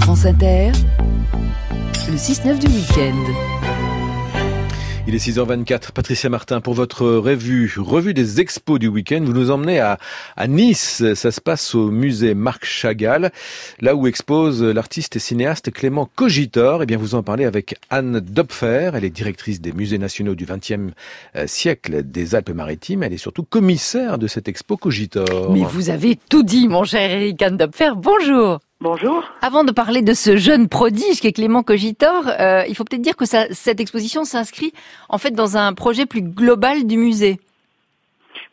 France Inter, le 6-9 du week-end. Il est 6h24. Patricia Martin, pour votre revue, revue des expos du week-end, vous nous emmenez à, à Nice. Ça se passe au musée Marc Chagall, là où expose l'artiste et cinéaste Clément Cogitor. Eh bien, vous en parlez avec Anne Dopfer. Elle est directrice des musées nationaux du XXe euh, siècle des Alpes-Maritimes. Elle est surtout commissaire de cette expo Cogitor. Mais vous avez tout dit, mon cher Eric Anne Dopfer. Bonjour. Bonjour. Avant de parler de ce jeune prodige qui est Clément Cogitor, euh, il faut peut-être dire que ça, cette exposition s'inscrit en fait dans un projet plus global du musée.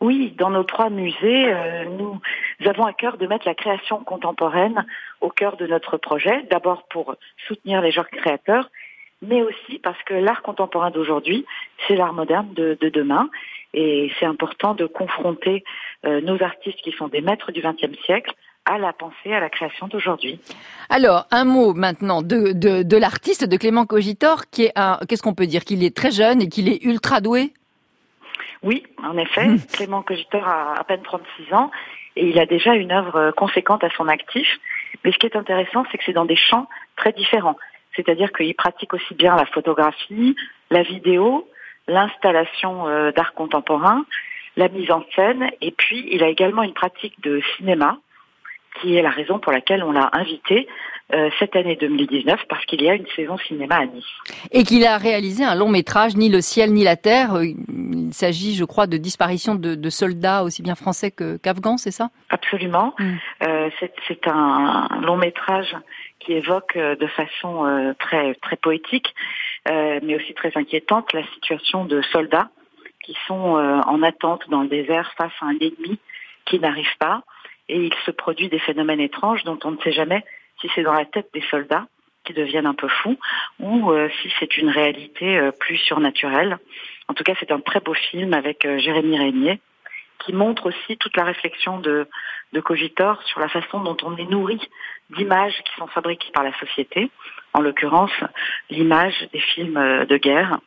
Oui, dans nos trois musées, euh, nous avons à cœur de mettre la création contemporaine au cœur de notre projet, d'abord pour soutenir les genres créateurs, mais aussi parce que l'art contemporain d'aujourd'hui, c'est l'art moderne de, de, demain, et c'est important de confronter euh, nos artistes qui sont des maîtres du XXe siècle à la pensée, à la création d'aujourd'hui. Alors, un mot maintenant de, de, de l'artiste de Clément Cogitor, qui est un, qu'est-ce qu'on peut dire Qu'il est très jeune et qu'il est ultra doué? Oui, en effet. Mmh. Clément Cogitor a à peine 36 ans et il a déjà une œuvre conséquente à son actif. Mais ce qui est intéressant, c'est que c'est dans des champs très différents. C'est-à-dire qu'il pratique aussi bien la photographie, la vidéo, l'installation euh, d'art contemporain, la mise en scène, et puis il a également une pratique de cinéma, qui est la raison pour laquelle on l'a invité euh, cette année 2019 parce qu'il y a une saison cinéma à Nice. Et qu'il a réalisé un long métrage, Ni le ciel ni la terre. Euh, il s'agit, je crois, de disparition de, de soldats aussi bien français qu'afghans, c'est ça? Absolument. Mm. Euh, c'est un long métrage qui évoque euh, de façon euh, très très poétique, euh, mais aussi très inquiétante, la situation de soldats qui sont en attente dans le désert face à un ennemi qui n'arrive pas et il se produit des phénomènes étranges dont on ne sait jamais si c'est dans la tête des soldats qui deviennent un peu fous ou euh, si c'est une réalité euh, plus surnaturelle. En tout cas, c'est un très beau film avec euh, Jérémy Régnier qui montre aussi toute la réflexion de, de Cogitor sur la façon dont on est nourri d'images qui sont fabriquées par la société, en l'occurrence l'image des films de guerre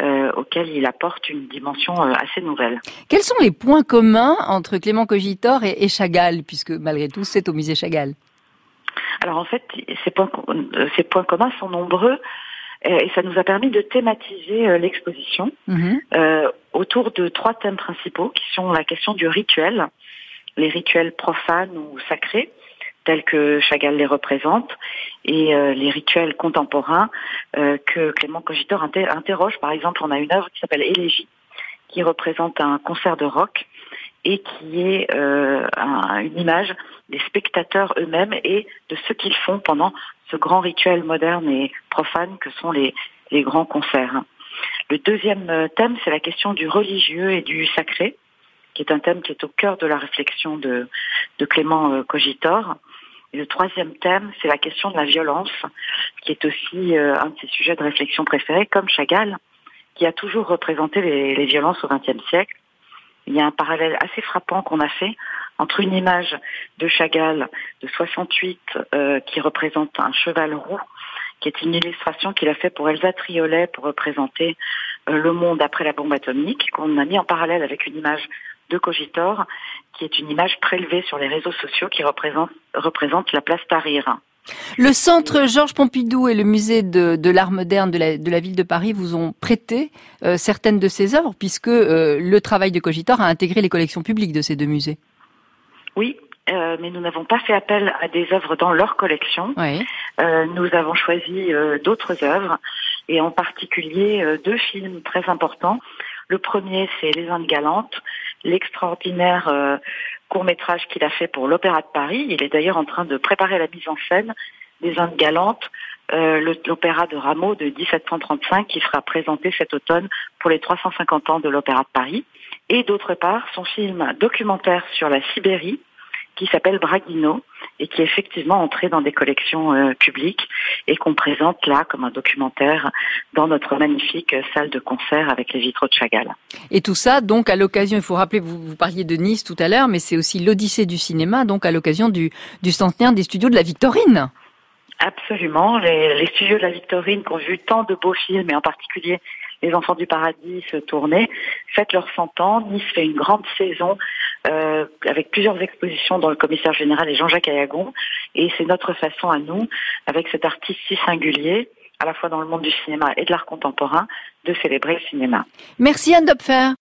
euh, auquel il apporte une dimension euh, assez nouvelle. Quels sont les points communs entre Clément Cogitor et, et Chagall, puisque malgré tout c'est au musée Chagall? Alors en fait, ces points, euh, ces points communs sont nombreux et ça nous a permis de thématiser l'exposition mmh. euh, autour de trois thèmes principaux qui sont la question du rituel, les rituels profanes ou sacrés, tels que Chagall les représente, et euh, les rituels contemporains euh, que Clément Cogitor inter interroge. Par exemple, on a une œuvre qui s'appelle Élégie, qui représente un concert de rock et qui est euh, un, une image des spectateurs eux-mêmes et de ce qu'ils font pendant ce grand rituel moderne et profane que sont les, les grands concerts. Le deuxième thème, c'est la question du religieux et du sacré, qui est un thème qui est au cœur de la réflexion de, de Clément Cogitor. Le troisième thème, c'est la question de la violence, qui est aussi euh, un de ses sujets de réflexion préférés, comme Chagall, qui a toujours représenté les, les violences au XXe siècle. Il y a un parallèle assez frappant qu'on a fait entre une image de Chagall de 68 euh, qui représente un cheval roux, qui est une illustration qu'il a fait pour Elsa Triolet pour représenter euh, le monde après la bombe atomique, qu'on a mis en parallèle avec une image de Cogitor, qui est une image prélevée sur les réseaux sociaux qui représente, représente la place Tahrir. Le centre Georges Pompidou et le musée de, de l'art moderne de la, de la, ville de Paris vous ont prêté euh, certaines de ces œuvres, puisque euh, le travail de Cogitor a intégré les collections publiques de ces deux musées. Oui, euh, mais nous n'avons pas fait appel à des œuvres dans leur collection. Oui. Euh, nous avons choisi euh, d'autres œuvres, et en particulier deux films très importants. Le premier, c'est Les Indes galantes, l'extraordinaire euh, court métrage qu'il a fait pour l'Opéra de Paris. Il est d'ailleurs en train de préparer la mise en scène des Indes galantes, euh, l'opéra de Rameau de 1735 qui sera présenté cet automne pour les 350 ans de l'Opéra de Paris. Et d'autre part, son film documentaire sur la Sibérie, qui s'appelle Braguino et qui est effectivement entré dans des collections euh, publiques et qu'on présente là comme un documentaire dans notre magnifique salle de concert avec les vitraux de Chagall. Et tout ça, donc, à l'occasion, il faut rappeler, vous, vous parliez de Nice tout à l'heure, mais c'est aussi l'Odyssée du cinéma, donc à l'occasion du, du centenaire des studios de la Victorine. Absolument. Les, les, studios de la Victorine qui ont vu tant de beaux films, et en particulier Les Enfants du Paradis se tourner, fêtent leurs 100 ans. Nice fait une grande saison euh, avec plusieurs expositions dont le commissaire général et Jean-Jacques Ayagon. Et c'est notre façon à nous, avec cet artiste si singulier, à la fois dans le monde du cinéma et de l'art contemporain, de célébrer le cinéma. Merci Anne Dopfer.